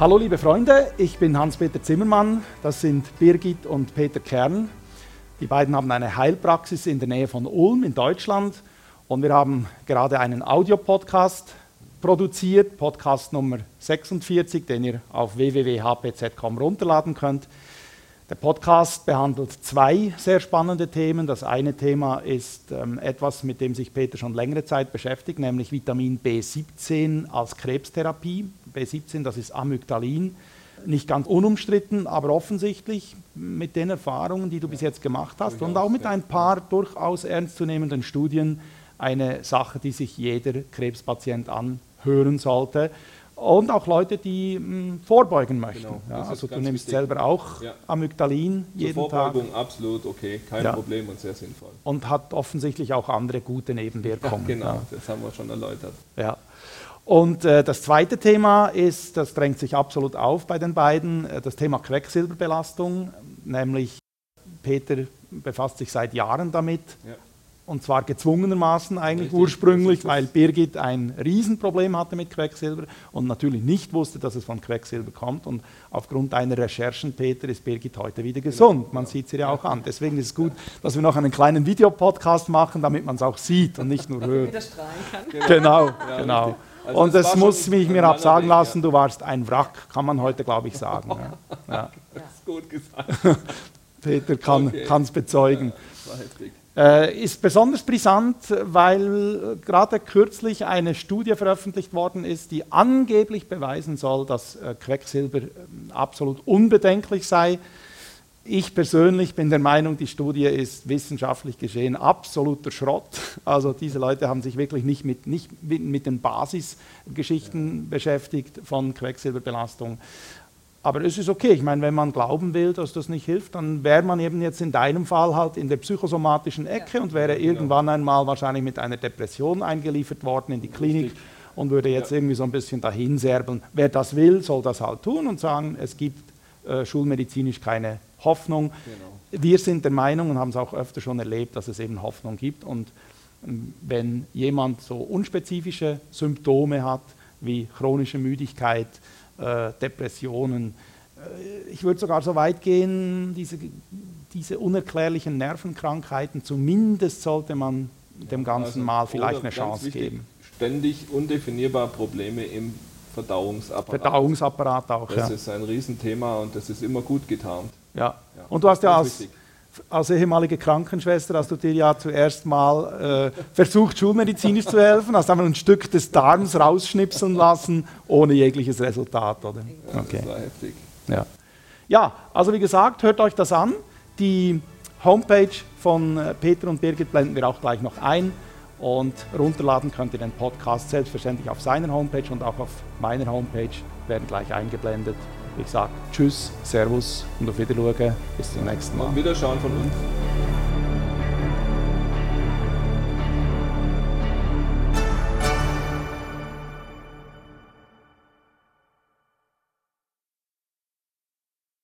Hallo liebe Freunde, ich bin Hans-Peter Zimmermann, das sind Birgit und Peter Kern. Die beiden haben eine Heilpraxis in der Nähe von Ulm in Deutschland und wir haben gerade einen Audiopodcast produziert, Podcast Nummer 46, den ihr auf www.hpz.com runterladen könnt. Der Podcast behandelt zwei sehr spannende Themen. Das eine Thema ist ähm, etwas, mit dem sich Peter schon längere Zeit beschäftigt, nämlich Vitamin B17 als Krebstherapie. B17, das ist Amygdalin. Nicht ganz unumstritten, aber offensichtlich mit den Erfahrungen, die du bis jetzt gemacht hast und auch mit ein paar durchaus ernstzunehmenden Studien eine Sache, die sich jeder Krebspatient anhören sollte. Und auch Leute, die mh, hm, vorbeugen möchten. Genau, ja, also du nimmst wichtig. selber auch ja. Amygdalin jeden Zur Vorbeugung Tag. absolut okay, kein ja. Problem und sehr sinnvoll. Und hat offensichtlich auch andere gute Nebenwirkungen. genau, das haben wir schon erläutert. Ja. Und äh, das zweite Thema ist, das drängt sich absolut auf bei den beiden, äh, das Thema Quecksilberbelastung, nämlich Peter befasst sich seit Jahren damit, ja. Und zwar gezwungenermaßen eigentlich Richtig. ursprünglich, weil Birgit ein Riesenproblem hatte mit Quecksilber und natürlich nicht wusste, dass es von Quecksilber kommt. Und aufgrund deiner Recherchen, Peter, ist Birgit heute wieder gesund. Man sieht sie ja auch an. Deswegen ist es gut, dass wir noch einen kleinen Videopodcast machen, damit man es auch sieht und nicht nur hört. Wieder strahlen kann. Genau, genau. Also und es muss mich mir absagen Weg, lassen, ja. du warst ein Wrack, kann man heute, glaube ich, sagen. Ja. ja. Das ist gut gesagt. Peter kann es bezeugen. War heftig. Äh, ist besonders brisant, weil gerade kürzlich eine Studie veröffentlicht worden ist, die angeblich beweisen soll, dass äh, Quecksilber äh, absolut unbedenklich sei. Ich persönlich bin der Meinung, die Studie ist wissenschaftlich geschehen absoluter Schrott. Also diese Leute haben sich wirklich nicht mit, nicht mit den Basisgeschichten ja. beschäftigt von Quecksilberbelastung. Aber es ist okay. Ich meine, wenn man glauben will, dass das nicht hilft, dann wäre man eben jetzt in deinem Fall halt in der psychosomatischen Ecke ja. und wäre genau. irgendwann einmal wahrscheinlich mit einer Depression eingeliefert worden in die Klinik Richtig. und würde jetzt ja. irgendwie so ein bisschen dahinserbeln. Wer das will, soll das halt tun und sagen, es gibt äh, schulmedizinisch keine Hoffnung. Genau. Wir sind der Meinung und haben es auch öfter schon erlebt, dass es eben Hoffnung gibt. Und ähm, wenn jemand so unspezifische Symptome hat, wie chronische Müdigkeit, äh, Depressionen. Äh, ich würde sogar so weit gehen, diese, diese unerklärlichen Nervenkrankheiten, zumindest sollte man dem Ganzen also, mal vielleicht eine Chance wichtig, geben. Ständig undefinierbar Probleme im Verdauungsapparat. Verdauungsapparat auch, Das ja. ist ein Riesenthema und das ist immer gut getarnt. Ja, ja. und du hast ja als, als ehemalige Krankenschwester hast du dir ja zuerst mal äh, versucht, schulmedizinisch zu helfen, hast einfach ein Stück des Darms rausschnipseln lassen, ohne jegliches Resultat, oder? Okay. Das war heftig. Ja. ja, also wie gesagt, hört euch das an. Die Homepage von äh, Peter und Birgit blenden wir auch gleich noch ein. Und runterladen könnt ihr den Podcast selbstverständlich auf seiner Homepage und auch auf meiner Homepage, werden gleich eingeblendet. Ich sage Tschüss, Servus und auf Wiedersehen. Bis zum nächsten Mal. Und Wiederschauen von uns.